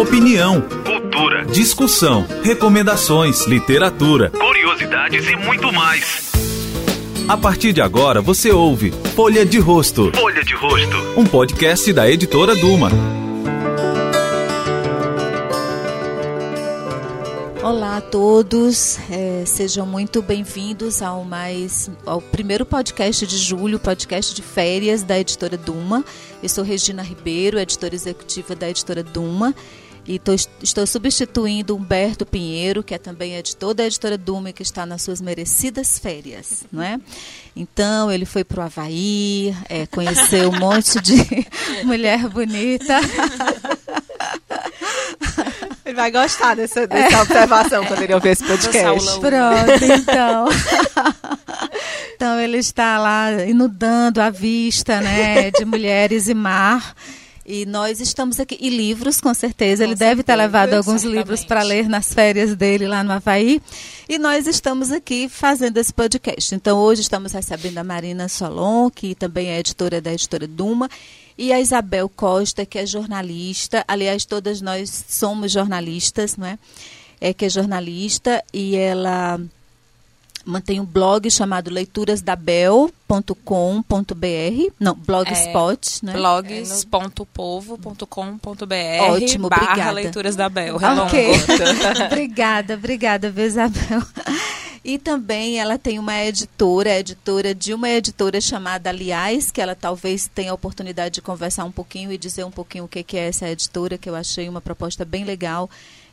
opinião, cultura, discussão, recomendações, literatura, curiosidades e muito mais. A partir de agora você ouve Folha de Rosto. Folha de Rosto. Um podcast da editora Duma. Olá a todos, é, sejam muito bem-vindos ao mais ao primeiro podcast de julho, podcast de férias da editora Duma. Eu sou Regina Ribeiro, editora executiva da editora Duma. E tô, estou substituindo Humberto Pinheiro, que é também editor da editora Duma, que está nas suas merecidas férias, não é? Então, ele foi para o Havaí, é, conheceu um monte de mulher bonita. Ele vai gostar dessa, dessa é. observação quando ele ouvir esse podcast. Pronto, então. então ele está lá inundando a vista, né, de mulheres e mar. E nós estamos aqui. E livros, com certeza. Com Ele certeza, deve ter levado alguns certamente. livros para ler nas férias dele lá no Havaí. E nós estamos aqui fazendo esse podcast. Então, hoje estamos recebendo a Marina Solon, que também é editora da editora Duma e a Isabel Costa, que é jornalista. Aliás, todas nós somos jornalistas, não é? É que é jornalista e ela mantém um blog chamado leiturasdabel.com.br, não, blogspot, é, né? blogs.povo.com.br Ótimo, barra obrigada. Leituras da Bel, okay. obrigada, obrigada, Isabel. E também ela tem uma editora, editora de uma editora chamada Aliás, que ela talvez tenha a oportunidade de conversar um pouquinho e dizer um pouquinho o que é essa editora, que eu achei uma proposta bem legal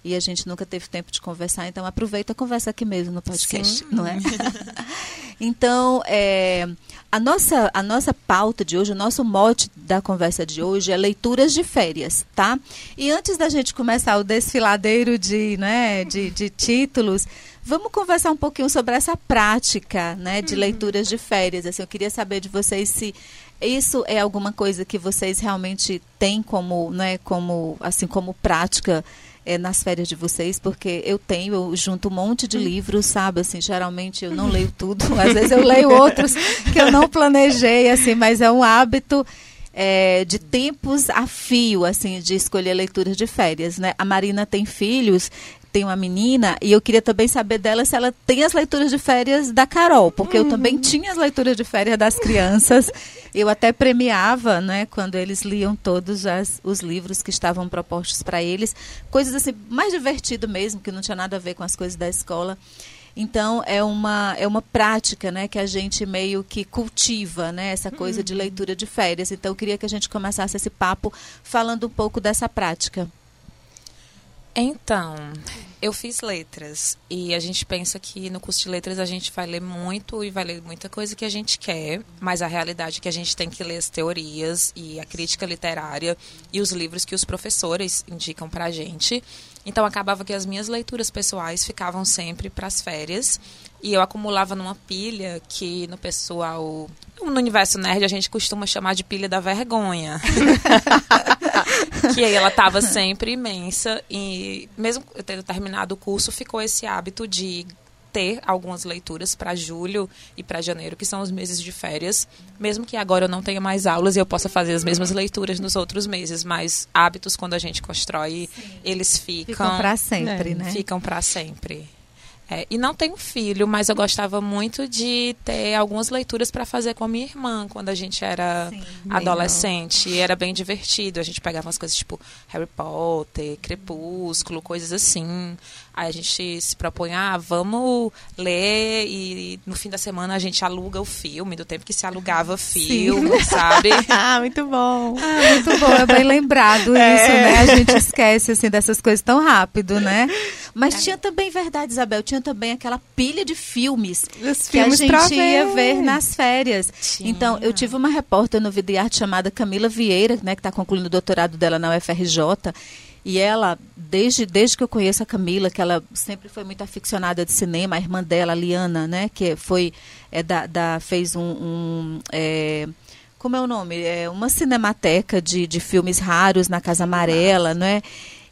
e a gente nunca teve tempo de conversar, então aproveita e conversa aqui mesmo no podcast, Sim. não é? então, é, a, nossa, a nossa pauta de hoje, o nosso mote da conversa de hoje é leituras de férias, tá? E antes da gente começar o desfiladeiro de, né, de, de títulos, vamos conversar um pouquinho sobre essa prática, né, de uhum. leituras de férias. Assim, eu queria saber de vocês se isso é alguma coisa que vocês realmente têm como, né, como, assim, como prática é, nas férias de vocês, porque eu tenho, eu junto um monte de livros, sabe? Assim, geralmente eu não leio tudo, às vezes eu leio outros que eu não planejei, assim, mas é um hábito. É, de tempos a fio, assim, de escolher leituras de férias, né? A Marina tem filhos, tem uma menina e eu queria também saber dela se ela tem as leituras de férias da Carol, porque uhum. eu também tinha as leituras de férias das crianças. Eu até premiava, né, quando eles liam todos as, os livros que estavam propostos para eles, coisas assim mais divertido mesmo, que não tinha nada a ver com as coisas da escola. Então é uma é uma prática, né, que a gente meio que cultiva, né, essa coisa uhum. de leitura de férias. Então eu queria que a gente começasse esse papo falando um pouco dessa prática. Então, eu fiz letras e a gente pensa que no curso de letras a gente vai ler muito e vai ler muita coisa que a gente quer, mas a realidade é que a gente tem que ler as teorias e a crítica literária e os livros que os professores indicam pra gente. Então acabava que as minhas leituras pessoais ficavam sempre para as férias e eu acumulava numa pilha que no pessoal, no universo nerd a gente costuma chamar de pilha da vergonha. que aí ela estava sempre imensa e mesmo eu tendo terminado o curso, ficou esse hábito de ter algumas leituras para julho e para janeiro, que são os meses de férias, mesmo que agora eu não tenha mais aulas e eu possa fazer as mesmas leituras nos outros meses, mas hábitos quando a gente constrói, Sim. eles ficam ficam para sempre, é, né? Ficam para sempre. É, e não tenho filho, mas eu gostava muito de ter algumas leituras para fazer com a minha irmã quando a gente era Sim, adolescente. E era bem divertido. A gente pegava umas coisas tipo Harry Potter, Crepúsculo, coisas assim. Aí a gente se propõe, ah, vamos ler e no fim da semana a gente aluga o filme, do tempo que se alugava filme, Sim. sabe? ah, muito bom. Ah, muito bom, é bem lembrado é. isso, né? A gente esquece, assim, dessas coisas tão rápido, né? Mas é. tinha também, verdade, Isabel, tinha também aquela pilha de filmes Os que filmes a gente ia ver nas férias. Tinha. Então, eu tive uma repórter no Vida e Arte chamada Camila Vieira, né, que está concluindo o doutorado dela na UFRJ, e ela, desde, desde que eu conheço a Camila, que ela sempre foi muito aficionada de cinema, a irmã dela, a Liana, né, que foi, é, da, da fez um, um é, como é o nome? É uma cinemateca de, de filmes raros na Casa Amarela, não é?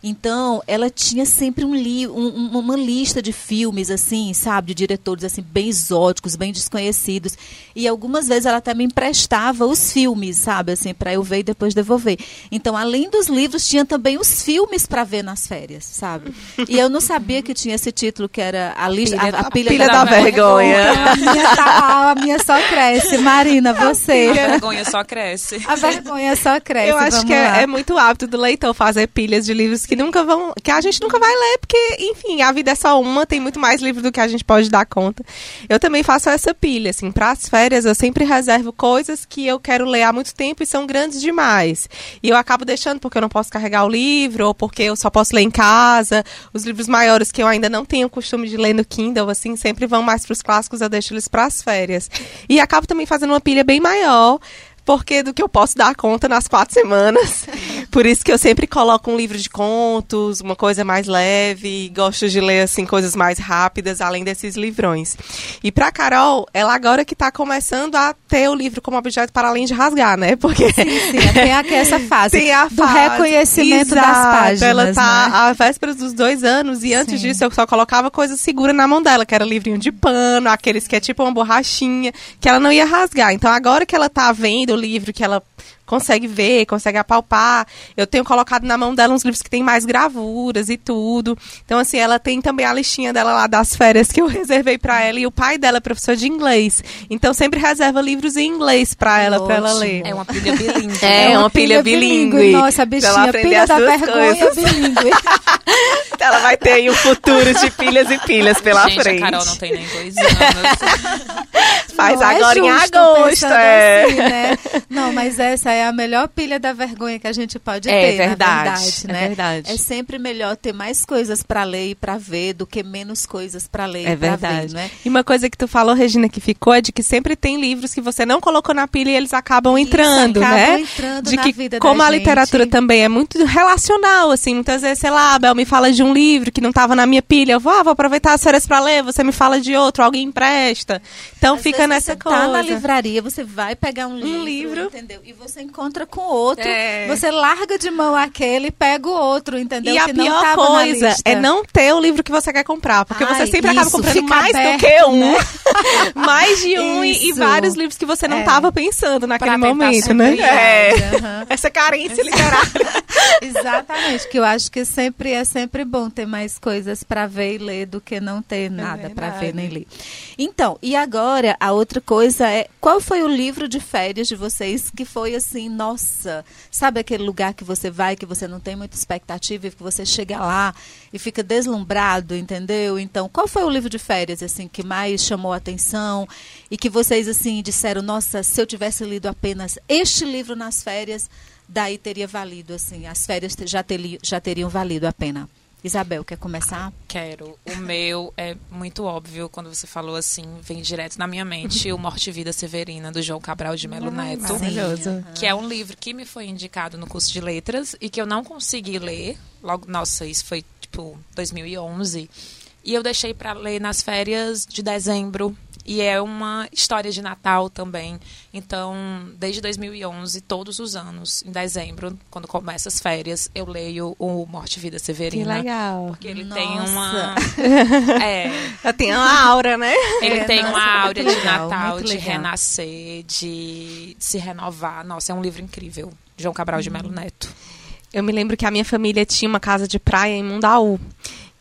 Então, ela tinha sempre um li um, uma lista de filmes, assim, sabe, de diretores assim bem exóticos, bem desconhecidos. E algumas vezes ela até me emprestava os filmes, sabe, assim, para eu ver e depois devolver. Então, além dos livros, tinha também os filmes para ver nas férias, sabe? E eu não sabia que tinha esse título que era a lista, pilha, a, a pilha, pilha da, da, vergonha. vergonha. A, minha, tá, a minha só cresce, Marina, você. A vergonha só cresce. A vergonha só cresce. Eu acho que é, é, muito hábito do leitor fazer pilhas de livros que nunca vão, que a gente nunca vai ler, porque, enfim, a vida é só uma, tem muito mais livro do que a gente pode dar conta. Eu também faço essa pilha, assim, para as férias eu sempre reservo coisas que eu quero ler há muito tempo e são grandes demais. E eu acabo deixando porque eu não posso carregar o livro ou porque eu só posso ler em casa. Os livros maiores que eu ainda não tenho o costume de ler no Kindle, assim, sempre vão mais para os clássicos, eu deixo eles para as férias. E acabo também fazendo uma pilha bem maior porque do que eu posso dar conta nas quatro semanas. Por isso que eu sempre coloco um livro de contos, uma coisa mais leve, gosto de ler assim coisas mais rápidas, além desses livrões. E para Carol, ela agora que está começando a ter o livro como objeto para além de rasgar, né? Porque sim, sim, tem aqui essa fase tem a do fase, reconhecimento exato, das páginas. Ela está né? à véspera dos dois anos e antes sim. disso eu só colocava coisa segura na mão dela, que era livrinho de pano, aqueles que é tipo uma borrachinha, que ela não ia rasgar. Então agora que ela está vendo o livro que ela consegue ver, consegue apalpar. Eu tenho colocado na mão dela uns livros que tem mais gravuras e tudo. Então, assim, ela tem também a listinha dela lá das férias que eu reservei para ela. E o pai dela é professor de inglês. Então, sempre reserva livros em inglês para ela, para ela ler. É uma pilha bilíngue. É, é uma, pilha, pilha bilíngue. Nossa, a bichinha, pilha da vergonha coisas. bilíngue. ela vai ter aí um futuro de pilhas e pilhas pela Gente, frente. a Carol não tem nem dois anos. Faz não é agora é em agosto, é. Assim, né? Não, mas essa é a melhor pilha da vergonha que a gente pode é ter, verdade, verdade, né? É verdade. É sempre melhor ter mais coisas para ler e para ver do que menos coisas para ler é e para ver, né? E uma coisa que tu falou, Regina, que ficou é de que sempre tem livros que você não colocou na pilha e eles acabam entrando, Isso, né? entrando de na que vida como a gente. literatura também é muito relacional, assim, muitas vezes, sei lá, a Bel me fala de um livro que não estava na minha pilha, eu vou, ah, vou aproveitar as férias para ler, você me fala de outro, alguém empresta. Então Às fica nessa você coisa. Tá na livraria, você vai pegar um, um livro, livro, entendeu? E você encontra com outro, é. você larga de mão aquele e pega o outro, entendeu? E a que pior coisa é não ter o livro que você quer comprar, porque Ai, você sempre isso, acaba comprando mais aberto, do que um. Né? mais de um e, e, vários livros que você não estava é. pensando naquele pra momento, né? É. Uhum. Essa carência literária. Exatamente, que eu acho que sempre é sempre bom ter mais coisas para ver e ler do que não ter é nada para ver nem ler. Então, e agora a outra coisa é qual foi o livro de férias de vocês que foi assim, nossa, sabe aquele lugar que você vai que você não tem muita expectativa e que você chega lá e fica deslumbrado, entendeu? Então, qual foi o livro de férias assim que mais chamou a atenção e que vocês assim disseram, nossa, se eu tivesse lido apenas este livro nas férias, daí teria valido assim, as férias já, ter, já teriam valido a pena. Isabel, quer começar? Quero. O meu é muito óbvio, quando você falou assim, vem direto na minha mente o Morte e Vida Severina, do João Cabral de Melo Neto. Maravilhoso. Que é um livro que me foi indicado no curso de letras e que eu não consegui ler. Logo, nossa, isso foi tipo 2011. E eu deixei para ler nas férias de dezembro e é uma história de Natal também. Então, desde 2011, todos os anos, em dezembro, quando começa as férias, eu leio o Morte e Vida Severina. Que legal. Porque ele Nossa. tem uma. é. Tem uma aura, né? Ele é, tem nossa, uma aura de legal, Natal, de legal. renascer, de se renovar. Nossa, é um livro incrível. João Cabral de Melo Neto. Eu me lembro que a minha família tinha uma casa de praia em Mundaú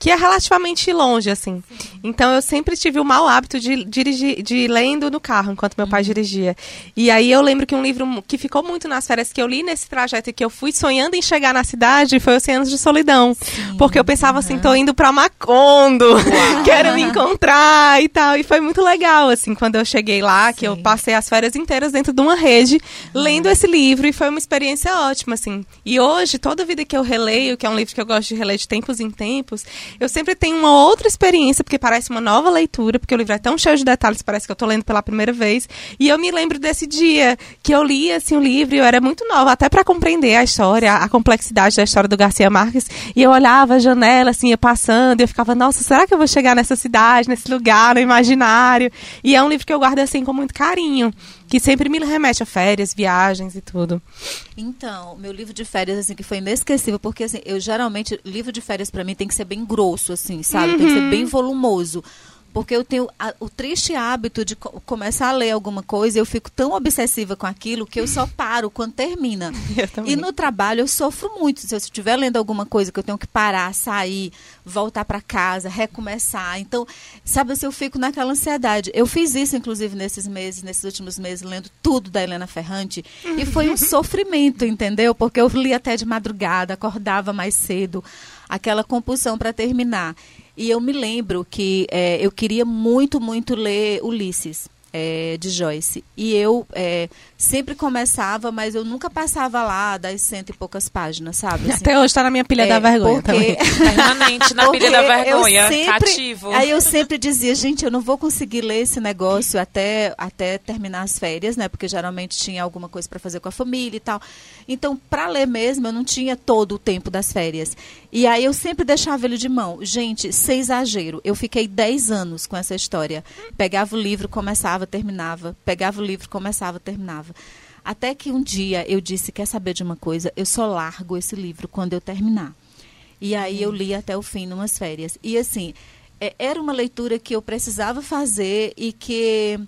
que é relativamente longe, assim. Sim. Então eu sempre tive o mau hábito de dirigir, de ir lendo no carro enquanto meu pai uhum. dirigia. E aí eu lembro que um livro que ficou muito nas férias que eu li nesse trajeto e que eu fui sonhando em chegar na cidade foi Oceanos de Solidão. Sim. Porque eu pensava assim, tô indo pra Macondo, quero me encontrar e tal. E foi muito legal, assim, quando eu cheguei lá, Sim. que eu passei as férias inteiras dentro de uma rede, uhum. lendo esse livro e foi uma experiência ótima, assim. E hoje, toda vida que eu releio, que é um livro que eu gosto de reler de tempos em tempos, eu sempre tenho uma outra experiência, porque parece uma nova leitura, porque o livro é tão cheio de detalhes, parece que eu estou lendo pela primeira vez. E eu me lembro desse dia que eu li assim, o livro e eu era muito nova, até para compreender a história, a complexidade da história do Garcia Marques. E eu olhava a janela, assim, ia passando, e eu ficava, nossa, será que eu vou chegar nessa cidade, nesse lugar, no imaginário? E é um livro que eu guardo assim com muito carinho que sempre me remete a férias, viagens e tudo. Então, meu livro de férias, assim, que foi inesquecível, porque, assim, eu geralmente, livro de férias para mim tem que ser bem grosso, assim, sabe? Uhum. Tem que ser uhum. bem volumoso porque eu tenho a, o triste hábito de co começar a ler alguma coisa e eu fico tão obsessiva com aquilo que eu só paro quando termina. E no trabalho eu sofro muito. Se eu estiver lendo alguma coisa que eu tenho que parar, sair, voltar para casa, recomeçar. Então, sabe assim, eu fico naquela ansiedade. Eu fiz isso, inclusive, nesses meses, nesses últimos meses, lendo tudo da Helena Ferrante. E foi um sofrimento, entendeu? Porque eu li até de madrugada, acordava mais cedo, aquela compulsão para terminar. E eu me lembro que é, eu queria muito, muito ler Ulisses é, de Joyce. E eu é, sempre começava, mas eu nunca passava lá das cento e poucas páginas, sabe? Assim, Até hoje está na minha pilha é, da vergonha porque... Permanente na pilha da vergonha, sempre, cativo. Aí eu sempre dizia, gente, eu não vou conseguir ler esse negócio até, até terminar as férias, né? Porque geralmente tinha alguma coisa para fazer com a família e tal. Então, para ler mesmo, eu não tinha todo o tempo das férias. E aí eu sempre deixava ele de mão. Gente, sem exagero, eu fiquei 10 anos com essa história. Pegava o livro, começava, terminava. Pegava o livro, começava, terminava. Até que um dia eu disse: Quer saber de uma coisa? Eu só largo esse livro quando eu terminar. E aí eu li até o fim, numas férias. E assim, é, era uma leitura que eu precisava fazer e que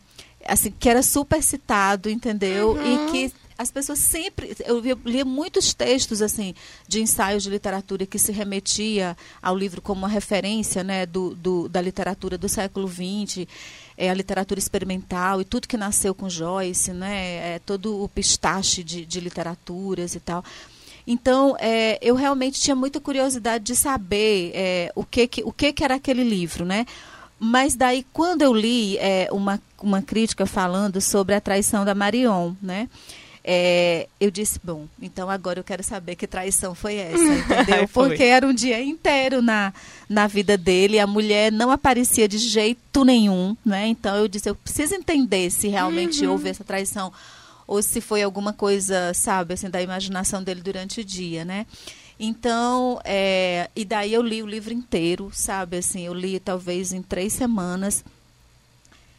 assim que era super citado, entendeu? Uhum. E que as pessoas sempre eu lia muitos textos assim de ensaios de literatura que se remetia ao livro como uma referência né do, do da literatura do século XX é, a literatura experimental e tudo que nasceu com Joyce né é, todo o pistache de, de literaturas e tal. Então é, eu realmente tinha muita curiosidade de saber é, o que que o que que era aquele livro né? Mas daí quando eu li é, uma uma crítica falando sobre a traição da Marion né é, eu disse, bom, então agora eu quero saber que traição foi essa, entendeu? Porque era um dia inteiro na, na vida dele, a mulher não aparecia de jeito nenhum, né? Então eu disse, eu preciso entender se realmente uhum. houve essa traição ou se foi alguma coisa, sabe, assim, da imaginação dele durante o dia, né? Então, é, e daí eu li o livro inteiro, sabe, assim, eu li talvez em três semanas.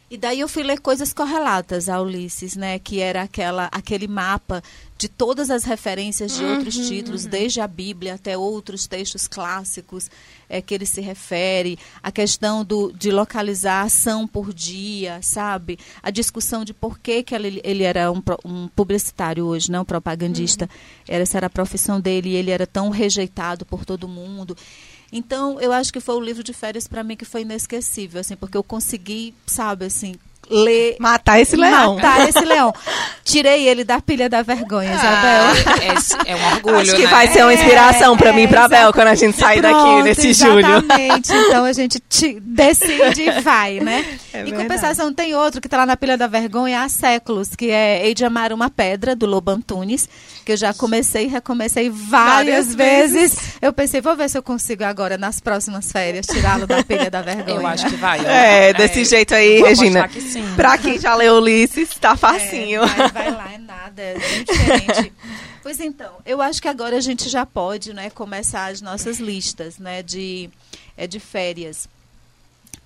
E daí eu fui ler coisas correlatas a Ulisses, né? Que era aquela, aquele mapa de todas as referências de uhum, outros títulos, uhum. desde a Bíblia até outros textos clássicos é, que ele se refere, a questão do, de localizar ação por dia, sabe? A discussão de por que, que ele, ele era um, um publicitário hoje, não um propagandista. Uhum. Era, essa era a profissão dele e ele era tão rejeitado por todo mundo. Então, eu acho que foi o livro de férias para mim que foi inesquecível, assim, porque eu consegui, sabe, assim, ler. Matar esse leão. Matar esse leão. Tirei ele da pilha da vergonha, ah, Isabel. É, é, um orgulho. Acho que né? vai ser uma inspiração é, para mim e pra Bel quando a gente sair Pronto, daqui nesse exatamente. julho. Exatamente. Então a gente decide e vai, né? É em compensação, tem outro que tá lá na pilha da vergonha há séculos, que é Hei de Amar uma Pedra, do Lobo Antunes, que eu já comecei e recomecei várias, várias vezes. vezes. Eu pensei, vou ver se eu consigo agora, nas próximas férias, tirá-lo da pilha da vergonha. Eu acho que vai. É, desse jeito aí, Regina. Que sim. Pra quem já leu Ulisses, tá é, facinho. É, vai, vai lá, é nada, é diferente. pois então, eu acho que agora a gente já pode, né, começar as nossas listas, né, de, é, de férias.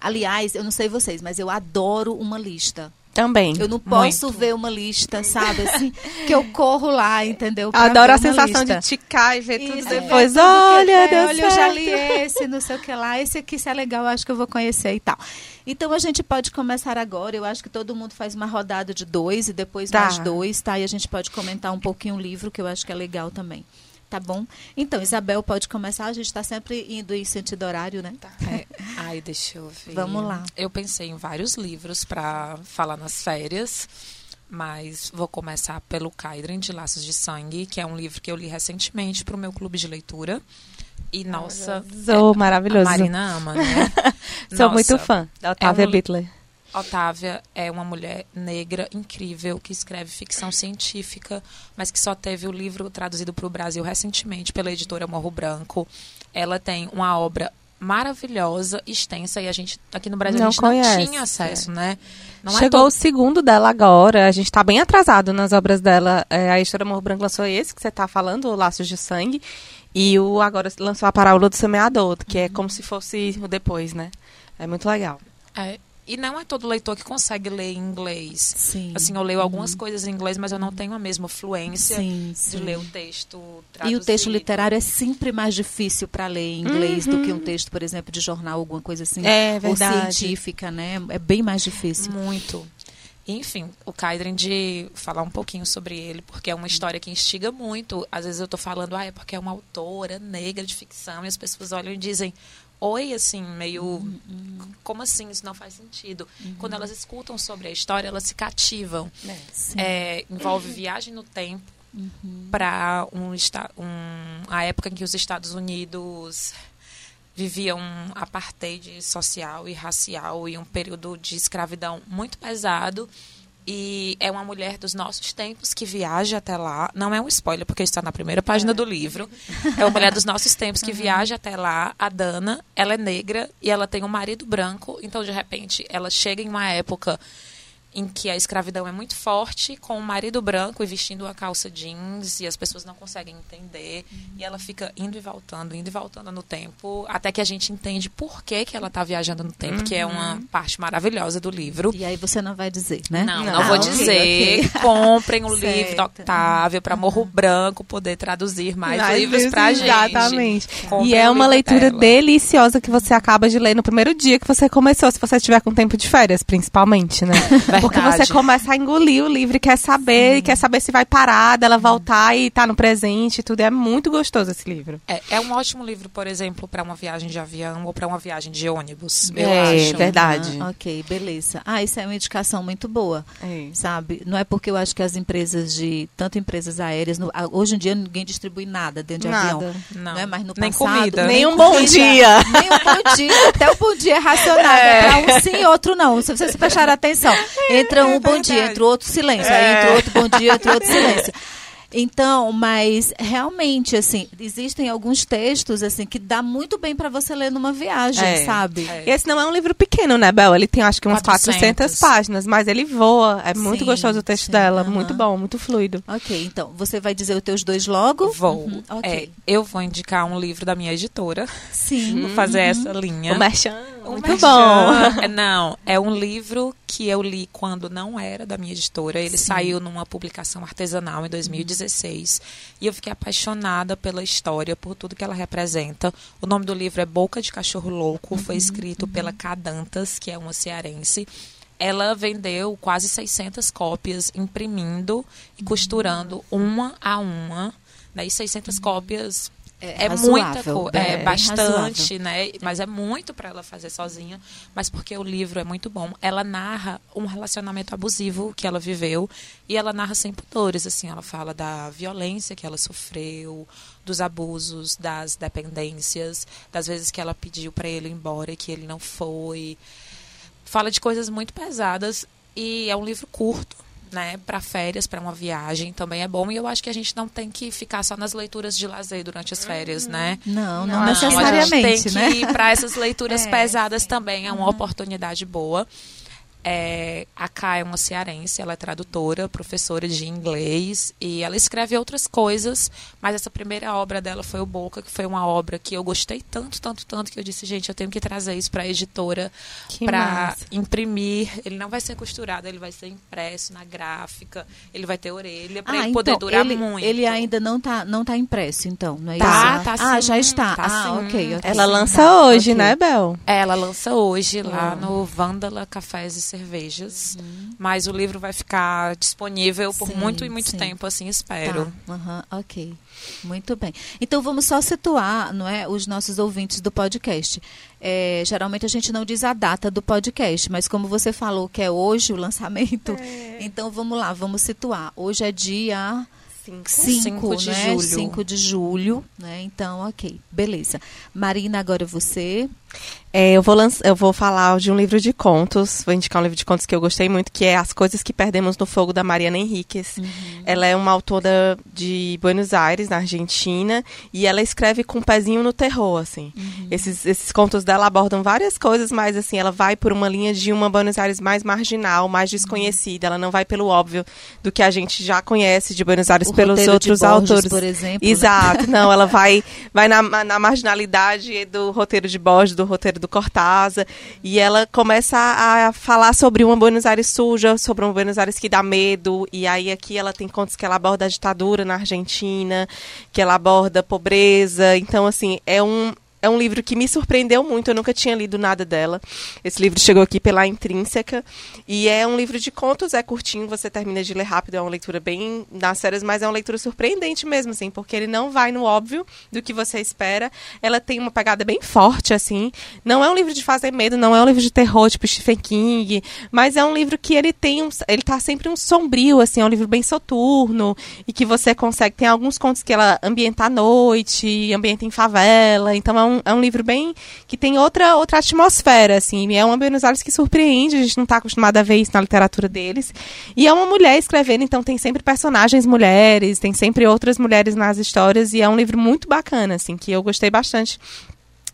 Aliás, eu não sei vocês, mas eu adoro uma lista. Também. Eu não posso muito. ver uma lista, sabe? Assim, que eu corro lá, entendeu? Adoro a sensação lista. de ticar e ver Isso, tudo depois. Tudo olha, Deus olha, eu já li esse, não sei o que lá. Esse aqui, se é legal, eu acho que eu vou conhecer e tal. Então, a gente pode começar agora. Eu acho que todo mundo faz uma rodada de dois e depois tá. mais dois, tá? E a gente pode comentar um pouquinho o livro, que eu acho que é legal também. Tá bom? Então, Isabel, pode começar. A gente está sempre indo em sentido horário, né? Tá. É. Ai, deixa eu ver. Vamos lá. Eu pensei em vários livros para falar nas férias, mas vou começar pelo Kaidren de Laços de Sangue, que é um livro que eu li recentemente para o meu clube de leitura. E, nossa. Sou é, maravilhoso. A Marina ama, né? Sou nossa, muito fã da Otávia é um, Bittler. Otávia é uma mulher negra incrível que escreve ficção científica, mas que só teve o livro traduzido para o Brasil recentemente pela editora Morro Branco. Ela tem uma obra maravilhosa, extensa, e a gente aqui no Brasil não a gente conhece, não tinha acesso, é. né? Não é Chegou é todo... o segundo dela agora, a gente está bem atrasado nas obras dela. É, a editora Morro Branco lançou esse que você está falando, o Laços de Sangue, e o agora lançou a Parábola do Semeador, que é como se fosse o depois, né? É muito legal. É, e não é todo leitor que consegue ler em inglês. Sim. Assim, eu leio algumas coisas em inglês, mas eu não tenho a mesma fluência Sim, de sim. ler o texto E traduzido. o texto literário é sempre mais difícil para ler em inglês do que um texto, por exemplo, de jornal, alguma coisa assim. É Ou verdade. científica, né? É bem mais difícil. Muito. Enfim, o Kaidrin de falar um pouquinho sobre ele, porque é uma história que instiga muito. Às vezes eu tô falando, ah, é porque é uma autora negra de ficção, e as pessoas olham e dizem, oi, assim, meio. Como assim? Isso não faz sentido. Quando elas escutam sobre a história, elas se cativam. Sim. É, envolve viagem no tempo para um, um, a época em que os Estados Unidos viviam um apartheid social e racial e um período de escravidão muito pesado. E é uma mulher dos nossos tempos que viaja até lá. Não é um spoiler, porque está na primeira página do livro. É uma mulher dos nossos tempos que viaja até lá. A Dana, ela é negra e ela tem um marido branco. Então, de repente, ela chega em uma época em que a escravidão é muito forte, com o marido branco e vestindo uma calça jeans, e as pessoas não conseguem entender, e ela fica indo e voltando, indo e voltando no tempo, até que a gente entende por que, que ela está viajando no tempo, que é uma parte maravilhosa do livro. E aí você não vai dizer, né? Não, não, Não. vou Ah, ok, dizer. ok. Comprem o livro da Octávia para Morro Branco poder traduzir mais, Mais livros pra gente. Exatamente. Comprem E é uma leitura dela. deliciosa que você acaba de ler no primeiro dia que você começou, se você estiver com tempo de férias, principalmente, né? Porque você Verdade. começa a engolir o livro e quer saber, e quer saber se vai parar dela voltar e tá no presente e tudo. É muito gostoso esse livro. É, é um ótimo livro, por exemplo, para uma viagem de avião ou para uma viagem de ônibus. Eu É, acho. verdade. Ah, ok, beleza. Ah, isso é uma indicação muito boa. É. Sabe? Não é porque eu acho que as empresas de. Tanto empresas aéreas. no- hoje em dia ninguém distribui nada dentro de Nada. avião. Não. é? Mas no Nem passado. comida. Nem um bom comida, dia. Nem um bom dia. Até o bom dia é racionado. É. Pra um sim e outro não. Se vocês prestarem atenção. Entra um bom dia, entra outro silêncio. Aí entra outro bom dia, entra outro silêncio. Então, mas realmente, assim, existem alguns textos, assim, que dá muito bem pra você ler numa viagem, É. sabe? É. Esse não é um livro pequeno, né, Bel? Ele tem acho que umas 400, 400 páginas, mas ele voa. É muito Sim, gostoso o texto sim, dela. Muito bom, muito fluido. Ok, então, você vai dizer os teus dois logo? Vou. Uhum, ok. É, eu vou indicar um livro da minha editora. Sim. Vou fazer essa linha. O Merchan. Muito merchan. bom. É, Não, é um livro que eu li quando não era da minha editora. Ele saiu numa publicação artesanal em 2016. E eu fiquei apaixonada pela história, por tudo que ela representa. O nome do livro é Boca de Cachorro Louco. Foi escrito pela Cadantas, que é uma cearense. Ela vendeu quase 600 cópias, imprimindo e costurando uma a uma. Né? E 600 cópias É é, razoável, muita coisa, bem- é bem bastante, né? Mas é muito para ela fazer sozinha, mas porque o livro é muito bom. Ela narra um relacionamento abusivo que ela viveu e ela narra sem pudores, assim, ela fala da violência que ela sofreu, dos abusos, das dependências, das vezes que ela pediu para ele ir embora e que ele não foi. Fala de coisas muito pesadas e é um livro curto. Né, para férias, para uma viagem também é bom. E eu acho que a gente não tem que ficar só nas leituras de lazer durante as férias, né? Não, não, Não, necessariamente, a gente tem né? que ir para essas leituras É, pesadas também, é uma oportunidade boa. É, a Ká é uma cearense, ela é tradutora, professora de inglês e ela escreve outras coisas, mas essa primeira obra dela foi o Boca, que foi uma obra que eu gostei tanto, tanto, tanto que eu disse, gente, eu tenho que trazer isso para a editora para imprimir. Ele não vai ser costurado, ele vai ser impresso na gráfica, ele vai ter orelha para Ah, ele poder então, durar ele, muito. ele ainda não tá, não tá impresso, então, não é Tá, isso? tá Ah, sim, já está. tá ah, sim. ok. Ela lança Tá, hoje, ok. né, Bel? Ela lança hoje lá Ah. no Vândala Cafés Cervejas. Mas o livro vai ficar disponível por Sim, muito e muito sim. tempo, assim, espero. Tá, aham, ok. Muito bem. Então vamos só situar não é, os nossos ouvintes do podcast. É, geralmente a gente não diz a data do podcast, mas como você falou que é hoje o lançamento, então vamos lá, vamos situar. Hoje é dia 5 Cinco de né? julho. 5 de julho, né? Então, ok, beleza. Marina, agora você. É, eu, vou lanç- eu vou falar de um livro de contos, vou indicar um livro de contos que eu gostei muito, que é As Coisas que Perdemos no Fogo, da Mariana Henriquez. Ela é uma autora de Buenos Aires, na Argentina, e ela escreve com um pezinho no terror, assim. Esses, esses contos dela abordam várias coisas, mas, assim, ela vai por uma linha de uma Buenos Aires mais marginal, mais desconhecida. Ela não vai pelo óbvio do que a gente já conhece de Buenos Aires O pelos outros Borges, autores. por exemplo, né? Exato, não, ela vai, vai na, na marginalidade do roteiro de Borges, do roteiro do Cortázar, e ela começa a, a falar sobre uma Buenos Aires suja, sobre uma Buenos Aires que dá medo, e aí aqui ela tem contos que ela aborda a ditadura na Argentina, que ela aborda pobreza, então assim, é um é um livro que me surpreendeu muito, eu nunca tinha lido nada dela. Esse livro chegou aqui pela Intrínseca e é um livro de contos, é curtinho, você termina de ler rápido, é uma leitura bem nas férias, mas é uma leitura surpreendente mesmo, assim, porque ele não vai no óbvio do que você espera. Ela tem uma pegada bem forte, assim. Não é um livro de fazer medo, não é um livro de terror, tipo Stephen King, mas é um livro que ele tem um, ele tá sempre um sombrio, assim, é um livro bem soturno e que você consegue, tem alguns contos que ela ambienta à noite, ambienta em favela, então é um um, é um livro bem. que tem outra, outra atmosfera, assim. É uma Buenos Aires que surpreende, a gente não está acostumado a ver isso na literatura deles. E é uma mulher escrevendo, então tem sempre personagens mulheres, tem sempre outras mulheres nas histórias, e é um livro muito bacana, assim, que eu gostei bastante.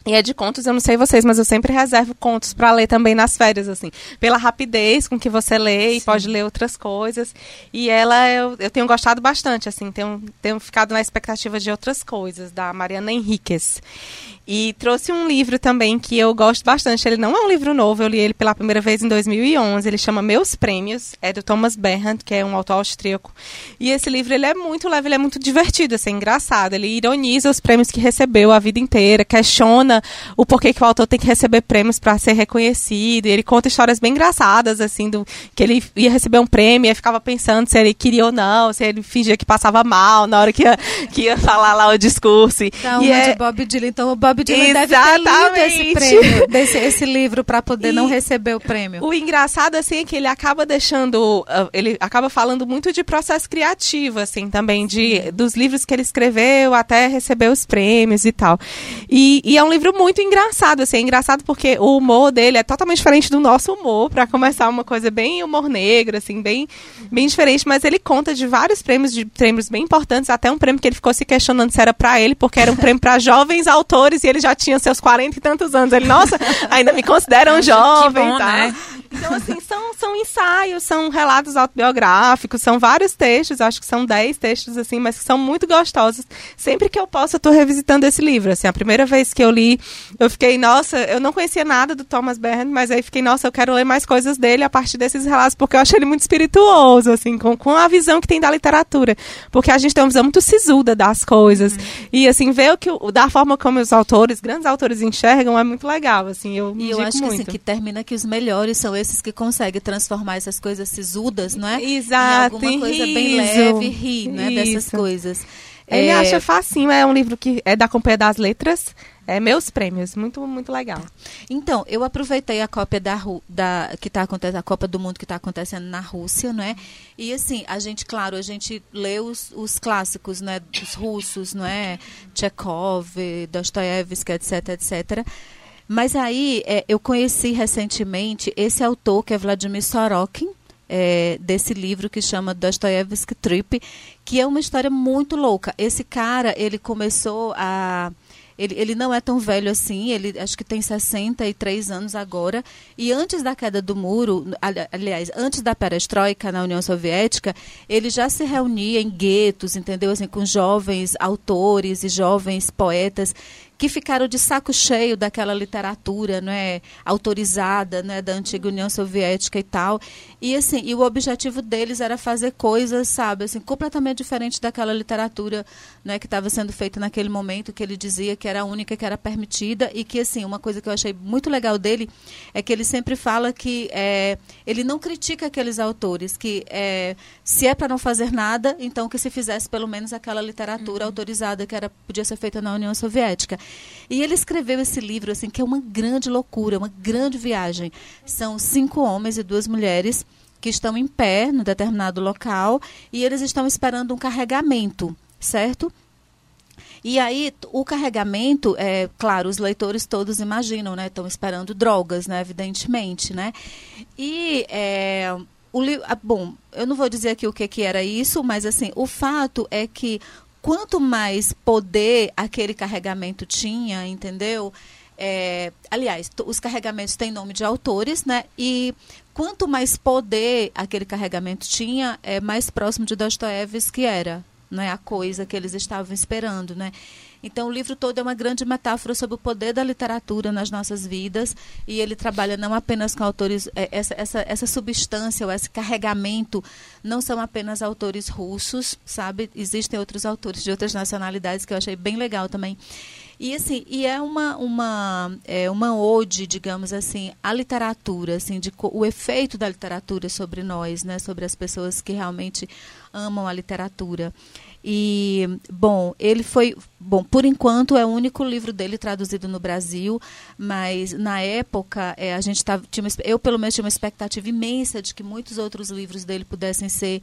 E é de contos, eu não sei vocês, mas eu sempre reservo contos para ler também nas férias, assim. Pela rapidez com que você lê Sim. e pode ler outras coisas. E ela, eu, eu tenho gostado bastante, assim. Tenho, tenho ficado na expectativa de outras coisas, da Mariana Henriquez. E trouxe um livro também que eu gosto bastante. Ele não é um livro novo, eu li ele pela primeira vez em 2011. Ele chama Meus Prêmios, é do Thomas Bernhard, que é um autor austríaco. E esse livro ele é muito leve, ele é muito divertido, assim, engraçado. Ele ironiza os prêmios que recebeu a vida inteira, questiona o porquê que o autor tem que receber prêmios para ser reconhecido. E ele conta histórias bem engraçadas, assim, do que ele ia receber um prêmio e ficava pensando se ele queria ou não, se ele fingia que passava mal na hora que ia, que ia falar lá o discurso. Então, e é... de Bob Dylan. Então, o Bob Bob Dylan Exatamente. deve ter lido esse prêmio, desse, esse livro para poder e não receber o prêmio. O engraçado assim é que ele acaba deixando, uh, ele acaba falando muito de processo criativo assim também de dos livros que ele escreveu até receber os prêmios e tal. E, e é um livro muito engraçado assim, é engraçado porque o humor dele é totalmente diferente do nosso humor, para começar uma coisa bem humor negro assim, bem bem diferente, mas ele conta de vários prêmios de prêmios bem importantes, até um prêmio que ele ficou se questionando se era para ele, porque era um prêmio para jovens autores ele já tinha seus 40 e tantos anos. Ele, nossa, ainda me consideram jovem, bom, tá? Né? Então, assim, são, são ensaios, são relatos autobiográficos, são vários textos, acho que são 10 textos, assim, mas que são muito gostosos. Sempre que eu posso, eu tô revisitando esse livro. Assim, a primeira vez que eu li, eu fiquei, nossa, eu não conhecia nada do Thomas Bernhard, mas aí fiquei, nossa, eu quero ler mais coisas dele a partir desses relatos, porque eu achei ele muito espirituoso, assim, com, com a visão que tem da literatura. Porque a gente tem uma visão muito sisuda das coisas. Uhum. E, assim, ver o que, da forma como os autores, grandes autores enxergam, é muito legal, assim, eu E eu acho muito. que, assim, que termina que os melhores são esses que conseguem transformar essas coisas sisudas, não é? Exato. Em alguma coisa riso, bem leve, rir, né? Dessas coisas. Ele é... acha facinho, é um livro que é da Companhia das Letras. É meus prêmios, muito muito legal. Então, eu aproveitei a cópia da, da que está acontecendo, a Copa do Mundo que está acontecendo na Rússia, né? E assim, a gente, claro, a gente lê os, os clássicos, né, dos russos, não é? Chekhov, Dostoiévski, etc, etc. Mas aí é, eu conheci recentemente esse autor que é Vladimir Sorokin, é, desse livro que chama Dostoevsky Trip, que é uma história muito louca. Esse cara, ele começou a ele, ele não é tão velho assim, ele acho que tem 63 anos agora. E antes da queda do muro, aliás, antes da perestroika na União Soviética, ele já se reunia em guetos, entendeu? Assim, com jovens autores e jovens poetas que ficaram de saco cheio daquela literatura não é, autorizada né, da antiga União Soviética e tal. E assim, e o objetivo deles era fazer coisas, sabe, assim, completamente diferente daquela literatura né, que estava sendo feita naquele momento, que ele dizia que era a única que era permitida e que assim, uma coisa que eu achei muito legal dele é que ele sempre fala que é, ele não critica aqueles autores, que é, se é para não fazer nada, então que se fizesse pelo menos aquela literatura uhum. autorizada que era podia ser feita na União Soviética. E ele escreveu esse livro, assim, que é uma grande loucura, uma grande viagem. São cinco homens e duas mulheres que estão em pé no determinado local e eles estão esperando um carregamento, certo? E aí, o carregamento, é claro, os leitores todos imaginam, né? Estão esperando drogas, né? Evidentemente, né? E é, o bom, eu não vou dizer aqui o que, que era isso, mas assim, o fato é que quanto mais poder aquele carregamento tinha, entendeu? É, aliás, os carregamentos têm nome de autores, né? E quanto mais poder aquele carregamento tinha, é mais próximo de Dostoiévski era, não é a coisa que eles estavam esperando, né? Então o livro todo é uma grande metáfora sobre o poder da literatura nas nossas vidas e ele trabalha não apenas com autores é, essa, essa, essa substância ou esse carregamento não são apenas autores russos, sabe? Existem outros autores de outras nacionalidades que eu achei bem legal também. E assim, e é uma uma é uma ode, digamos assim, à literatura, assim, de o efeito da literatura sobre nós, né, sobre as pessoas que realmente amam a literatura. E, bom, ele foi. Bom, por enquanto é o único livro dele traduzido no Brasil, mas na época é, a gente tava, tinha eu pelo menos tinha uma expectativa imensa de que muitos outros livros dele pudessem ser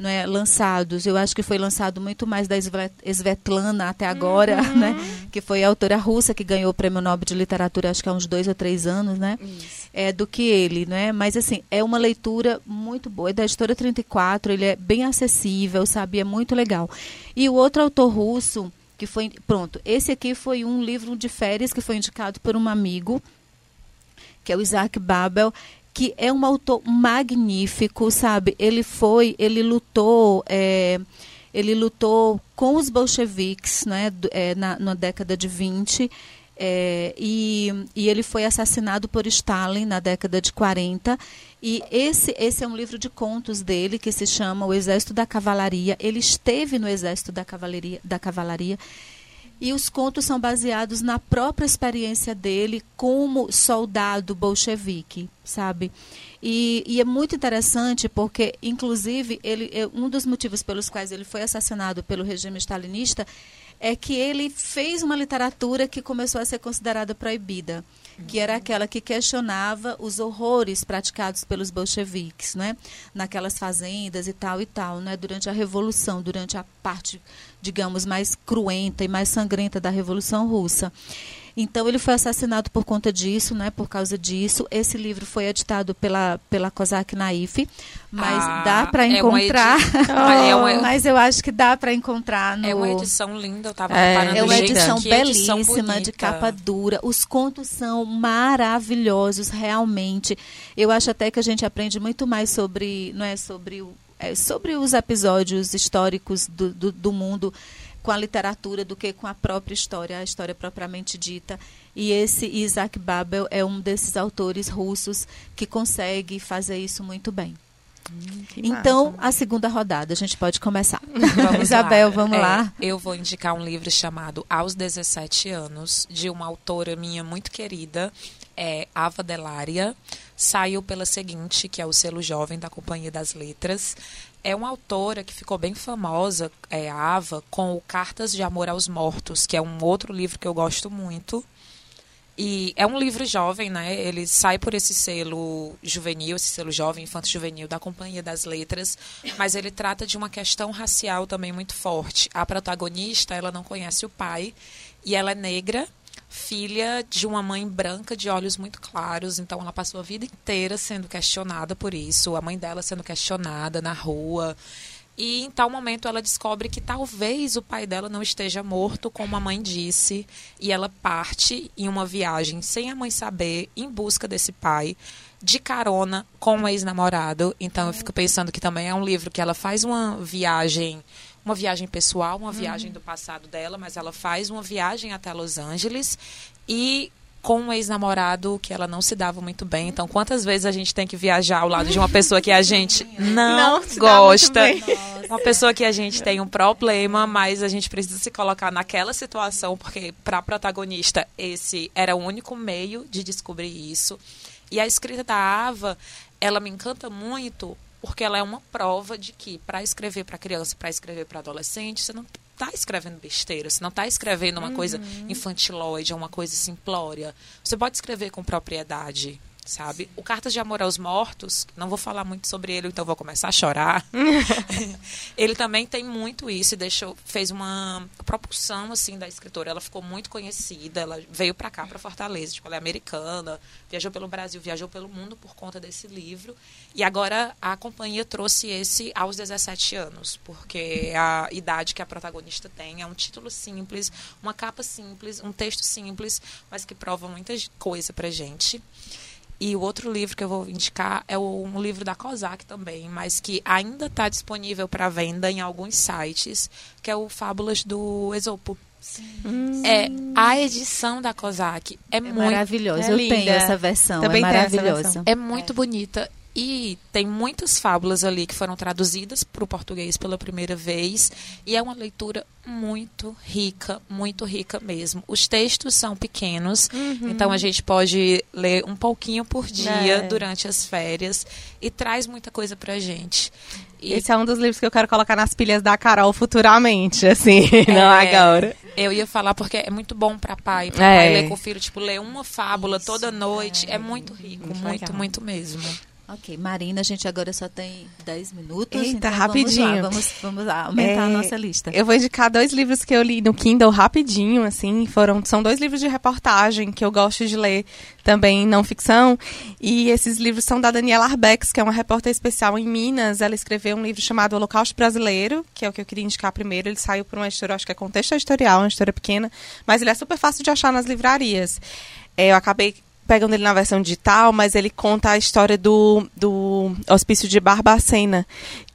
né, lançados. Eu acho que foi lançado muito mais da Svetlana até agora, uhum. né, que foi a autora russa que ganhou o Prêmio Nobel de Literatura, acho que há uns dois ou três anos, né, é, do que ele. Né? Mas, assim, é uma leitura muito boa. É da editora 34, ele é bem acessível, sabe? É muito legal. E o outro autor russo, que foi. Pronto, esse aqui foi um livro de férias que foi indicado por um amigo, que é o Isaac Babel que é um autor magnífico, sabe? Ele foi, ele lutou, é, ele lutou com os bolcheviques, né? É, na, na década de 20. É, e, e, ele foi assassinado por Stalin na década de 40. E esse, esse é um livro de contos dele que se chama O Exército da Cavalaria. Ele esteve no Exército da Cavalaria, da Cavalaria e os contos são baseados na própria experiência dele como soldado bolchevique, sabe? E, e, é muito interessante porque, inclusive, ele, é, um dos motivos pelos quais ele foi assassinado pelo regime stalinista é que ele fez uma literatura que começou a ser considerada proibida que era aquela que questionava os horrores praticados pelos bolcheviques, né? Naquelas fazendas e tal e tal, né? Durante a revolução, durante a parte, digamos, mais cruenta e mais sangrenta da revolução russa. Então ele foi assassinado por conta disso, né? Por causa disso, esse livro foi editado pela pela Kozak Naif, mas ah, dá para encontrar. É uma edi... mas eu acho que dá para encontrar no. É uma edição linda, eu tava é, é uma edição belíssima edição de capa dura. Os contos são maravilhosos, realmente. Eu acho até que a gente aprende muito mais sobre, não é sobre o é, sobre os episódios históricos do, do, do mundo com a literatura do que com a própria história, a história propriamente dita. E esse Isaac Babel é um desses autores russos que consegue fazer isso muito bem. Hum, então, massa. a segunda rodada, a gente pode começar. Vamos Isabel, lá. vamos é, lá. Eu vou indicar um livro chamado Aos 17 Anos, de uma autora minha muito querida, é Ava Delária. Saiu pela seguinte, que é o selo jovem da Companhia das Letras é uma autora que ficou bem famosa, é a Ava, com o Cartas de Amor aos Mortos, que é um outro livro que eu gosto muito. E é um livro jovem, né? Ele sai por esse selo juvenil, esse selo jovem, infanto-juvenil da Companhia das Letras, mas ele trata de uma questão racial também muito forte. A protagonista, ela não conhece o pai e ela é negra filha de uma mãe branca de olhos muito claros, então ela passou a vida inteira sendo questionada por isso, a mãe dela sendo questionada na rua. E em tal momento ela descobre que talvez o pai dela não esteja morto, como a mãe disse, e ela parte em uma viagem sem a mãe saber, em busca desse pai, de carona com o ex-namorado. Então eu fico pensando que também é um livro que ela faz uma viagem uma viagem pessoal, uma viagem uhum. do passado dela, mas ela faz uma viagem até Los Angeles e com um ex-namorado que ela não se dava muito bem. Então, quantas vezes a gente tem que viajar ao lado de uma pessoa que a gente não, não gosta? Uma pessoa que a gente tem um problema, mas a gente precisa se colocar naquela situação, porque para a protagonista esse era o único meio de descobrir isso. E a escrita da Ava, ela me encanta muito porque ela é uma prova de que para escrever para criança, para escrever para adolescente, você não está escrevendo besteira, você não está escrevendo uma uhum. coisa infantilóide, uma coisa simplória. Você pode escrever com propriedade sabe? O Cartas de Amor aos Mortos, não vou falar muito sobre ele, então vou começar a chorar. ele também tem muito isso e deixou, fez uma propulsão assim da escritora. Ela ficou muito conhecida, ela veio para cá, para Fortaleza, tipo, ela é americana, viajou pelo Brasil, viajou pelo mundo por conta desse livro. E agora a companhia trouxe esse aos 17 anos, porque a idade que a protagonista tem é um título simples, uma capa simples, um texto simples, mas que prova muita coisa pra gente. E o outro livro que eu vou indicar é um livro da COSAC também, mas que ainda está disponível para venda em alguns sites, que é o Fábulas do Esopo. Hum. É a edição da COSAC é, é muito maravilhosa. É eu tenho essa versão, Também é maravilhosa. É muito é. bonita e tem muitas fábulas ali que foram traduzidas para o português pela primeira vez. E é uma leitura muito rica, muito rica mesmo. Os textos são pequenos, uhum. então a gente pode ler um pouquinho por dia é. durante as férias e traz muita coisa para gente. E... Esse é um dos livros que eu quero colocar nas pilhas da Carol futuramente, assim, é, não agora. Eu ia falar porque é muito bom para pai, para é. pai ler com o filho, tipo, ler uma fábula Isso, toda noite, é, é muito rico, muito, muito, muito mesmo. Ok, Marina, a gente agora só tem 10 minutos. Eita, então rapidinho. Vamos lá, vamos, vamos lá aumentar é, a nossa lista. Eu vou indicar dois livros que eu li no Kindle rapidinho, assim. Foram, são dois livros de reportagem que eu gosto de ler também, não ficção. E esses livros são da Daniela Arbex, que é uma repórter especial em Minas. Ela escreveu um livro chamado Holocausto Brasileiro, que é o que eu queria indicar primeiro. Ele saiu por uma história, acho que é contexto editorial, uma história pequena, mas ele é super fácil de achar nas livrarias. É, eu acabei pegando ele na versão digital, mas ele conta a história do, do hospício de Barbacena,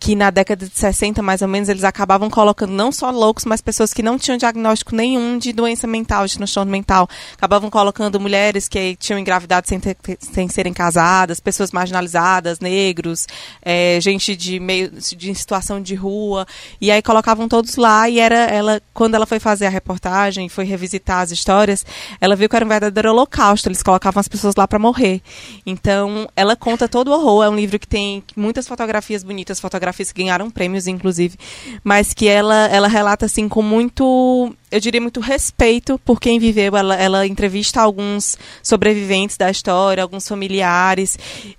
que na década de 60, mais ou menos, eles acabavam colocando não só loucos, mas pessoas que não tinham diagnóstico nenhum de doença mental, de transtorno mental. Acabavam colocando mulheres que tinham engravidado sem, ter, sem serem casadas, pessoas marginalizadas, negros, é, gente de meio de situação de rua. E aí colocavam todos lá e era ela, quando ela foi fazer a reportagem, foi revisitar as histórias, ela viu que era um verdadeiro holocausto. Eles colocavam as pessoas lá para morrer. Então, ela conta todo o horror. É um livro que tem muitas fotografias bonitas, fotografias fotografias que ganharam prêmios, inclusive, mas que ela, ela relata assim com muito eu diria, muito respeito por quem viveu. Ela, ela entrevista alguns sobreviventes da história, alguns familiares,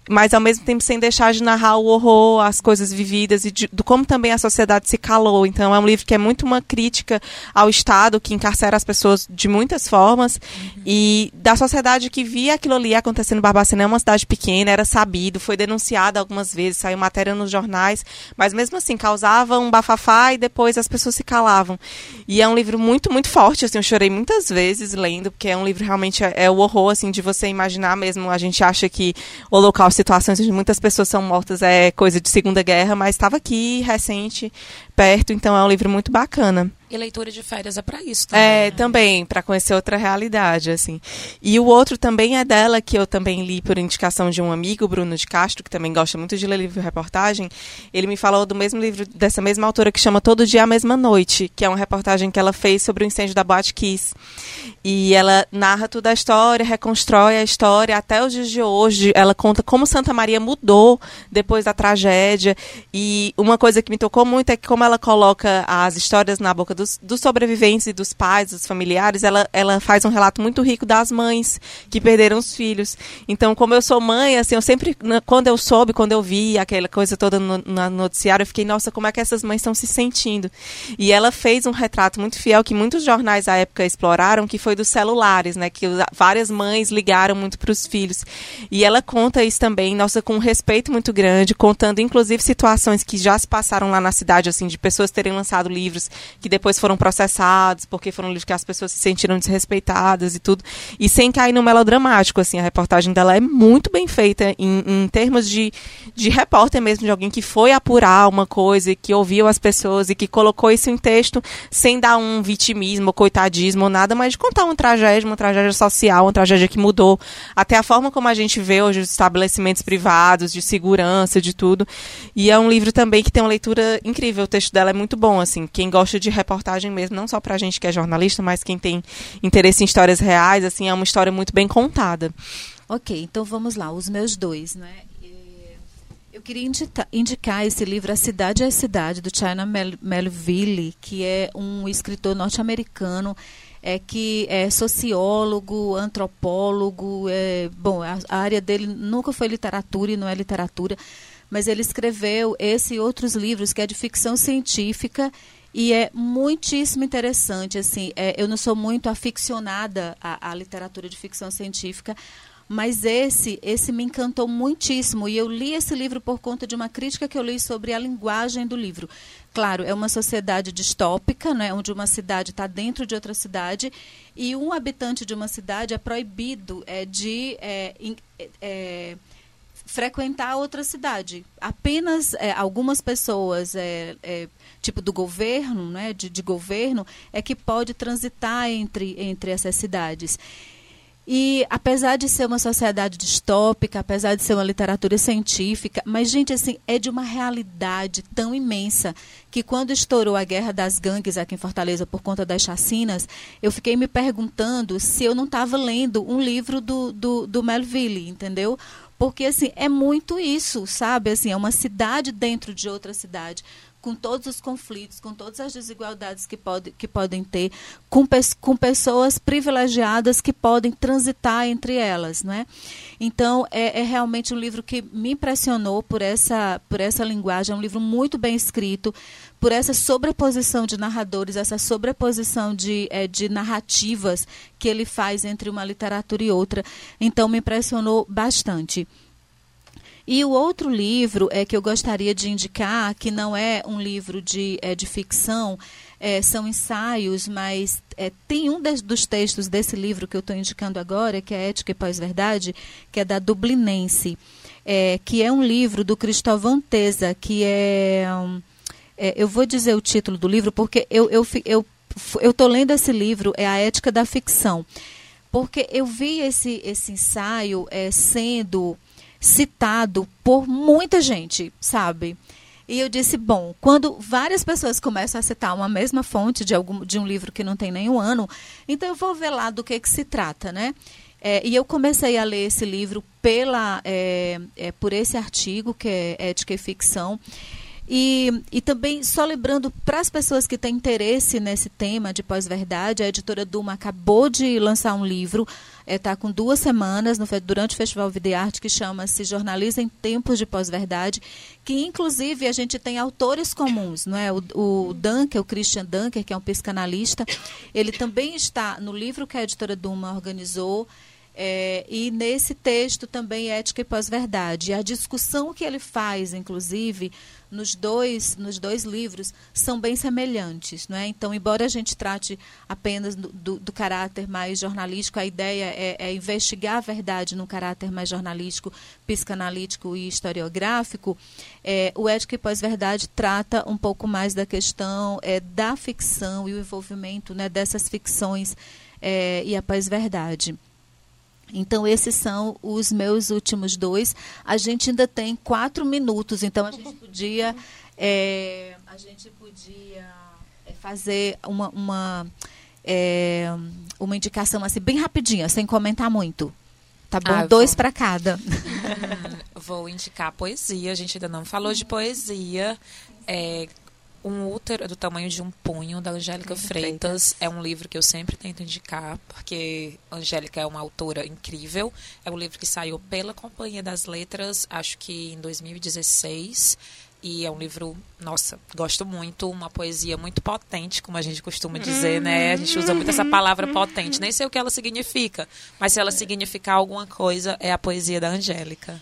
mas ao mesmo tempo sem deixar de narrar o horror, as coisas vividas e de, do como também a sociedade se calou. Então é um livro que é muito uma crítica ao Estado que encarcera as pessoas de muitas formas uhum. e da sociedade que via aquilo ali acontecendo Barbacena. É uma cidade pequena, era sabido, foi denunciado algumas vezes, saiu matéria nos jornais, mas mesmo assim causava um bafafá e depois as pessoas se calavam. E é um livro muito muito, muito forte, assim, eu chorei muitas vezes lendo, porque é um livro realmente, é, é o horror, assim, de você imaginar mesmo, a gente acha que o local, situações onde muitas pessoas são mortas é coisa de Segunda Guerra, mas estava aqui, recente, perto, então é um livro muito bacana. E leitura de férias é para isso também. É, né? também, para conhecer outra realidade, assim. E o outro também é dela, que eu também li por indicação de um amigo, Bruno de Castro, que também gosta muito de ler livro reportagem. Ele me falou do mesmo livro, dessa mesma autora, que chama Todo Dia a Mesma Noite, que é uma reportagem que ela fez sobre o incêndio da Boate Kiss. E ela narra toda a história, reconstrói a história até os dias de hoje. Ela conta como Santa Maria mudou depois da tragédia. E uma coisa que me tocou muito é que como ela coloca as histórias na boca dos, dos sobreviventes e dos pais, dos familiares, ela, ela faz um relato muito rico das mães que perderam os filhos. Então, como eu sou mãe, assim, eu sempre, quando eu soube, quando eu vi aquela coisa toda no, no noticiário, eu fiquei, nossa, como é que essas mães estão se sentindo? E ela fez um retrato muito fiel que muitos jornais à época exploraram, que foi dos celulares, né? Que várias mães ligaram muito para os filhos. E ela conta isso também, nossa, com um respeito muito grande, contando inclusive situações que já se passaram lá na cidade, assim, de pessoas terem lançado livros que depois depois foram processados porque foram livros que as pessoas se sentiram desrespeitadas e tudo. E sem cair no melodramático, assim, a reportagem dela é muito bem feita em, em termos de, de repórter mesmo, de alguém que foi apurar uma coisa, que ouviu as pessoas e que colocou isso em texto sem dar um vitimismo, coitadismo ou nada, mas de contar uma tragédia, uma tragédia social, uma tragédia que mudou até a forma como a gente vê hoje os estabelecimentos privados, de segurança, de tudo. E é um livro também que tem uma leitura incrível, o texto dela é muito bom, assim, quem gosta de reportagem mesmo, não só pra gente que é jornalista, mas quem tem interesse em histórias reais, assim, é uma história muito bem contada. Ok, então vamos lá, os meus dois, né? Eu queria indicar esse livro, A Cidade é a Cidade, do China Melville, que é um escritor norte-americano é, que é sociólogo, antropólogo. É, bom, a, a área dele nunca foi literatura e não é literatura, mas ele escreveu esse e outros livros que é de ficção científica e é muitíssimo interessante. Assim, é, eu não sou muito aficionada à, à literatura de ficção científica, Mas esse, esse me encantou muitíssimo e eu li esse livro por conta de uma crítica que eu li sobre a linguagem do livro. Claro, é uma sociedade distópica, né, onde uma cidade está dentro de outra cidade e um habitante de uma cidade é proibido é, de é, é, frequentar outra cidade. Apenas é, algumas pessoas, é, é, tipo do governo, né, de, de governo, é que pode transitar entre, entre essas cidades. E apesar de ser uma sociedade distópica, apesar de ser uma literatura científica, mas gente assim, é de uma realidade tão imensa que quando estourou a guerra das gangues aqui em Fortaleza por conta das chacinas, eu fiquei me perguntando se eu não estava lendo um livro do, do, do Melville, entendeu? Porque assim, é muito isso, sabe? Assim, é uma cidade dentro de outra cidade com todos os conflitos, com todas as desigualdades que, pode, que podem ter, com, com pessoas privilegiadas que podem transitar entre elas. Não é? Então, é, é, realmente um livro que me impressionou por essa, por essa linguagem, é um livro muito bem escrito, por essa sobreposição de narradores, essa sobreposição de, é, de narrativas que ele faz entre uma literatura e outra. Então, me impressionou bastante. E o outro livro é que eu gostaria de indicar, que não é um livro de, é, de ficção, é, são ensaios, mas é, tem um des, dos textos desse livro que eu estou indicando agora, que é Ética e Pós-Verdade, que é da Dublinense, é, que é um livro do Cristóvão Teza, que é, é, Eu vou dizer o título do livro, porque eu estou eu, eu, eu lendo esse livro, é A Ética da Ficção. Porque eu vi esse, esse ensaio é, sendo citado por muita gente, sabe? E eu disse, bom, quando várias pessoas começam a citar uma mesma fonte de, algum, de um livro que não tem nenhum ano, então eu vou ver lá do que, que se trata, né? É, e eu comecei a ler esse livro pela, é, é, por esse artigo, que é Ética e Ficção. E, e também, só lembrando para as pessoas que têm interesse nesse tema de pós-verdade, a editora Duma acabou de lançar um livro, está é, tá com duas semanas no, durante o Festival Videarte, que chama-se Jornalismo em Tempos de Pós-Verdade, que inclusive a gente tem autores comuns, não é? O, o Dunker, o Christian Dunker, que é um psicanalista, ele também está no livro que a editora Duma organizou, é, e nesse texto também ética e pós-verdade. A discussão que ele faz, inclusive, nos dois, nos dois livros são bem semelhantes. Não é? Então, embora a gente trate apenas do, do, do caráter mais jornalístico, a ideia é, é, investigar a verdade num caráter mais jornalístico, psicanalítico e historiográfico, é, o Ética e Pós-Verdade trata um pouco mais da questão é, da ficção e o envolvimento né, dessas ficções é, e a pós-verdade. Então, esses são os meus últimos dois. A gente ainda tem quatro minutos, então a gente podia, é, a gente podia é, fazer uma, uma, é, uma indicação assim, bem rapidinha, sem comentar muito. Tá bom? Ah, Dois para cada. Hum, vou indicar poesia. A gente ainda não falou de poesia. É, um útero do tamanho de um punho, da Angélica Freitas. É um livro que eu sempre tento indicar, porque Angélica é uma autora incrível. É um livro que saiu pela Companhia das Letras, acho que em 2016. E é um livro, nossa, gosto muito, uma poesia muito potente, como a gente costuma dizer, né? A gente usa muito essa palavra potente. Nem sei o que ela significa, mas se ela significar alguma coisa, é a poesia da Angélica.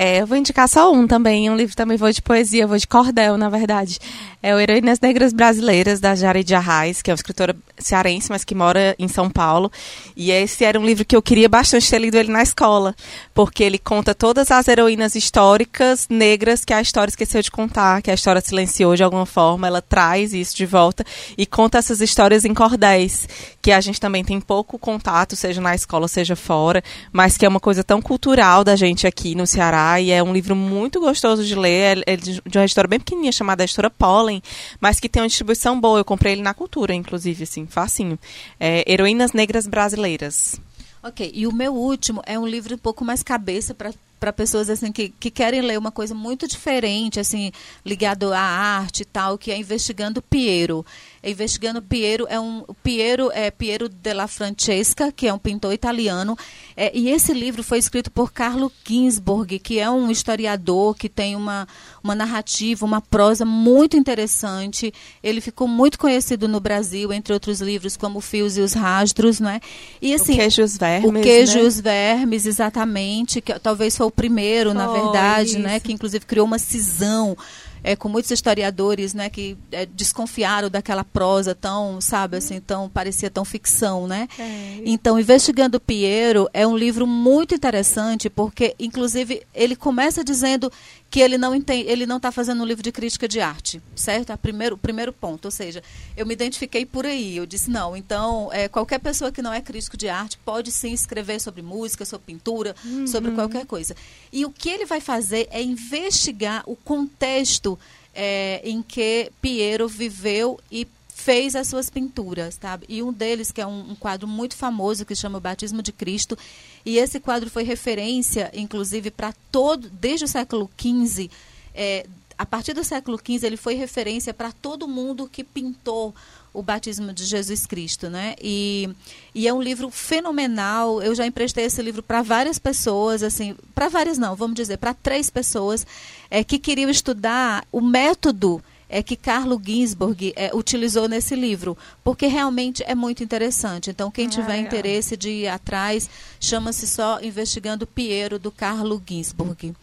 É, eu vou indicar só um também, um livro também vou de poesia, vou de cordel, na verdade. É o Heroínas Negras Brasileiras, da Jared Arraes, que é uma escritora cearense, mas que mora em São Paulo. E esse era um livro que eu queria bastante ter lido ele na escola, porque ele conta todas as heroínas históricas negras que a história esqueceu de contar, que a história silenciou de alguma forma. Ela traz isso de volta e conta essas histórias em cordéis, que a gente também tem pouco contato, seja na escola, seja fora, mas que é uma coisa tão cultural da gente aqui no Ceará e é um livro muito gostoso de ler. É, é de uma editora bem pequenininha chamada Editora Pollen, mas que tem uma distribuição boa. Eu comprei ele na Cultura, inclusive, assim, facinho. É, Heroínas Negras Brasileiras. Ok, e o meu último é um livro um pouco mais cabeça para para pessoas assim que, que querem ler uma coisa muito diferente, assim, ligado à arte e tal, que é Investigando Piero. Investigando Piero é um Piero é Piero della Francesca, que é um pintor italiano. É, e esse livro foi escrito por Carlo Ginsburg, que é um historiador que tem uma, uma narrativa, uma prosa muito interessante. Ele ficou muito conhecido no Brasil, entre outros livros como Fios e os Rastros, não é? E assim, o Queijo e os Vermes, O Queijo né? e os Vermes, exatamente, que talvez foi o primeiro, na verdade, isso. né, que inclusive criou uma cisão é, com muitos historiadores né, que é, desconfiaram daquela prosa tão, sabe, assim, tão, parecia tão ficção, né? É. Então, Investigando Piero é um livro muito interessante, porque, inclusive, ele começa dizendo que ele não entende, ele não está fazendo um livro de crítica de arte, certo? Primeiro, o primeiro ponto, ou seja, eu me identifiquei por aí. Eu disse não. Então, é, qualquer pessoa que não é crítico de arte pode sim escrever sobre música, sobre pintura, uhum. sobre qualquer coisa. E o que ele vai fazer é investigar o contexto é, em que Piero viveu e fez as suas pinturas, tá? E um deles, que é um, um, quadro muito famoso, que chama o Batismo de Cristo, e esse quadro foi referência, inclusive, para todo, desde o século XV, é, a partir do século XV, ele foi referência para todo mundo que pintou o batismo de Jesus Cristo, né? E, e é um livro fenomenal. Eu já emprestei esse livro para várias pessoas, assim, para várias não, vamos dizer, para três pessoas é, que queriam estudar o método é, que Carlo Ginsburg é, utilizou nesse livro, porque realmente é muito interessante. Então, quem tiver ah, interesse de ir atrás, chama-se só Investigando Piero, do Carlo Ginsburg.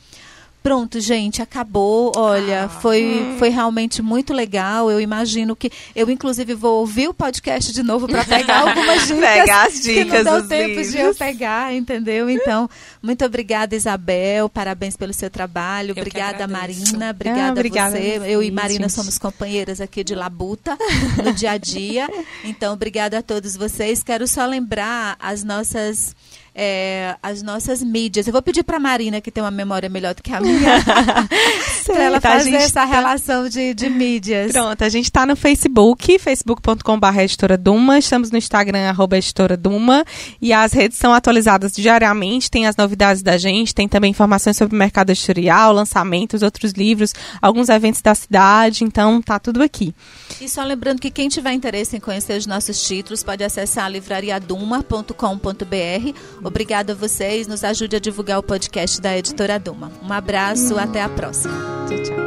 Pronto, gente, acabou. Olha, ah, foi, hum. foi realmente muito legal. Eu imagino que. Eu, inclusive, vou ouvir o podcast de novo para pegar algumas dicas. Pegar as dicas. Que não deu tempo livros. de eu pegar, entendeu? Então, muito obrigada, Isabel. Parabéns pelo seu trabalho. Eu obrigada, Marina. Obrigada, ah, obrigada a você. Eu e Marina somos companheiras aqui de Labuta no dia a dia. Então, obrigada a todos vocês. Quero só lembrar as nossas é, as nossas mídias. Eu vou pedir para a Marina, que tem uma memória melhor do que a minha, para ela tá, fazer essa tá... relação de, de mídias. Pronto, a gente está no Facebook, facebook.com.br editora Duma, estamos no Instagram, arroba editora Duma, e as redes são atualizadas diariamente, tem as novidades da gente, tem também informações sobre o mercado editorial, lançamentos, outros livros, alguns eventos da cidade, então tá tudo aqui. E só lembrando que quem tiver interesse em conhecer os nossos títulos pode acessar livrariaduma.com.br Obrigada a vocês. Nos ajude a divulgar o podcast da Editora Duma. Um abraço, até a próxima. Tchau, tchau.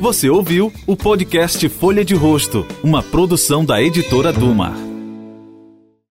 Você ouviu o podcast Folha de Rosto, uma produção da Editora Duma.